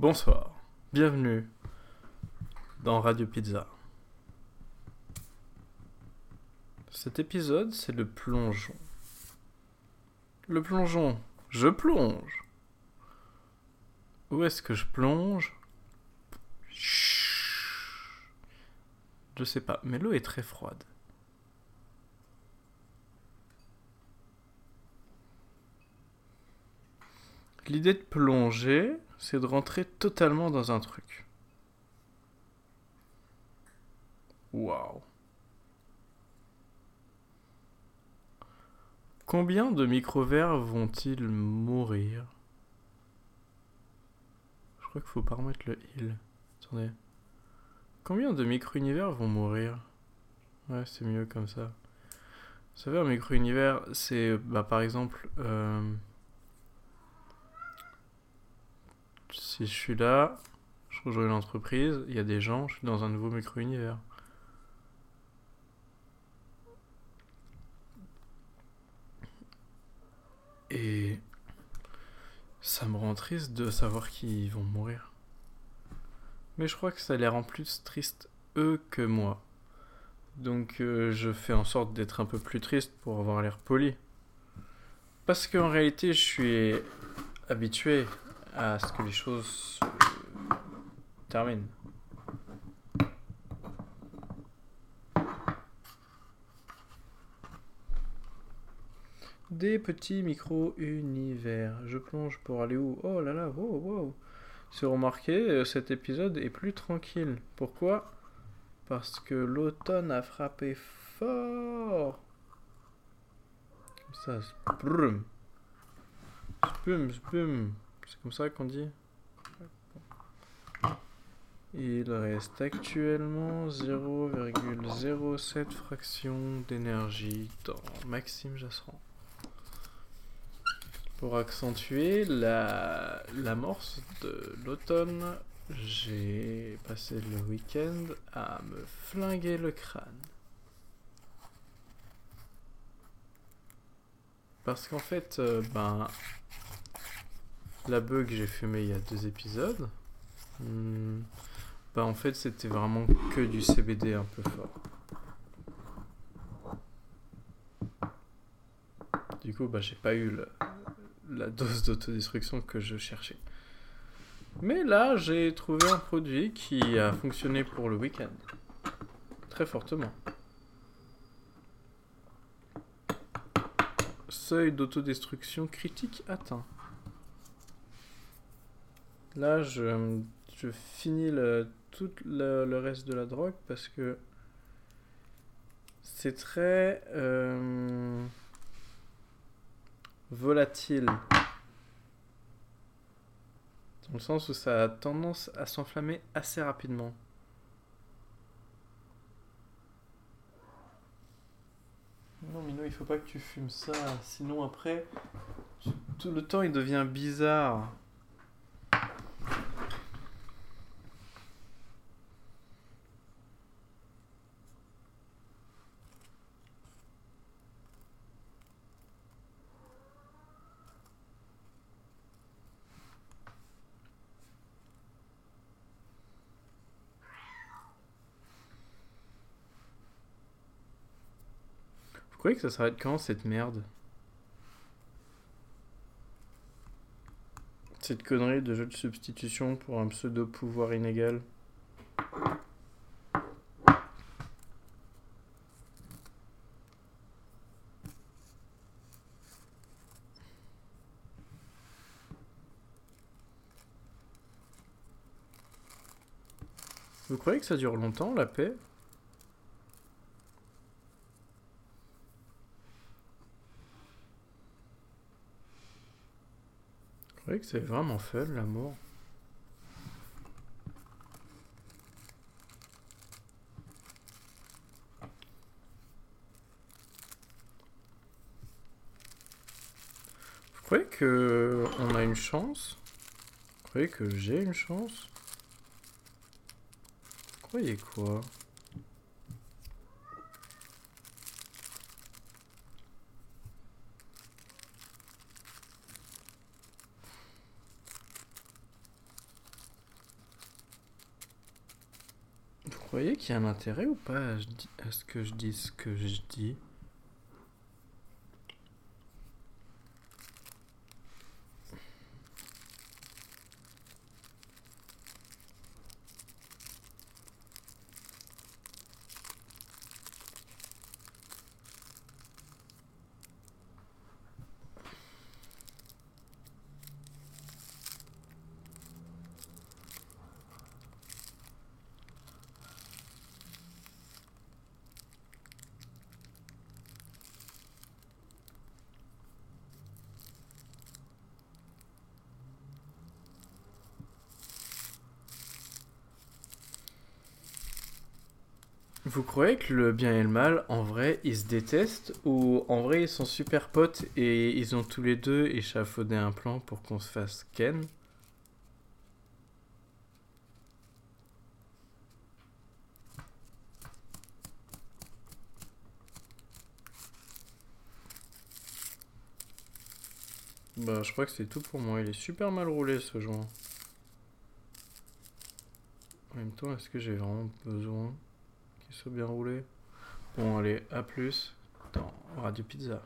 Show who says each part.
Speaker 1: Bonsoir, bienvenue dans Radio Pizza. Cet épisode, c'est le plongeon. Le plongeon, je plonge. Où est-ce que je plonge? Je sais pas, mais l'eau est très froide. L'idée de plonger, c'est de rentrer totalement dans un truc. Waouh. Combien de micro-vers vont-ils mourir? Je crois qu'il faut pas remettre le heal. Attendez. Combien de micro-univers vont mourir? Ouais, c'est mieux comme ça. Vous savez, un micro-univers, c'est bah, par exemple. euh, si je suis là, je rejoins l'entreprise, il y a des gens, je suis dans un nouveau micro-univers. Et ça me rend triste de savoir qu'ils vont mourir. Mais je crois que ça les rend plus tristes eux que moi. Donc euh, je fais en sorte d'être un peu plus triste pour avoir l'air poli. Parce qu'en réalité, je suis habitué à ce que les choses se terminent. Des petits micro-univers. Je plonge pour aller où? Oh là là, wow, wow. C'est remarqué, euh, cet épisode est plus tranquille. Pourquoi? Parce que l'automne a frappé fort. Comme ça, sprum. Spum, spum. C'est comme ça qu'on dit Il reste actuellement 0,07 fractions d'énergie dans Maxime Jasserand. Pour accentuer la l'amorce de l'automne, j'ai passé le week-end à me flinguer le crâne. Parce qu'en fait, euh, ben, la bug j'ai fumé il y a deux épisodes, hmm, bah en fait c'était vraiment que du CBD un peu fort. Du coup bah j'ai pas eu la dose d'autodestruction que je cherchais. Mais là j'ai trouvé un produit qui a fonctionné pour le week-end. Très fortement. Seuil d'autodestruction critique atteint. Là, je, je finis le, tout le, reste de la drogue parce que c'est très euh, volatile. Dans le sens où ça a tendance à s'enflammer assez rapidement. Non, Mino, il faut pas que tu fumes ça, sinon après, tout le temps il devient bizarre. Croyez que ça s'arrête quand cette merde Cette connerie de jeu de substitution pour un pseudo pouvoir inégal. Vous croyez que ça dure longtemps la paix? Croyez que c'est vraiment fun l'amour. Vous croyez que on a une chance? Vous croyez que j'ai une chance? Vous croyez quoi? Croyez qu'il y a un intérêt ou pas à, ce que je dis ce que je dis? Vous croyez que le bien et le mal, en vrai, ils se détestent ou en vrai ils sont super potes et ils ont tous les deux échafaudé un plan pour qu'on se fasse ken? Bah, je crois que c'est tout pour moi. Il est super mal roulé ce joint. En même temps, est-ce que j'ai vraiment besoin? Qu'il soit bien roulé Bon, allez, à plus dans Radio Pizza.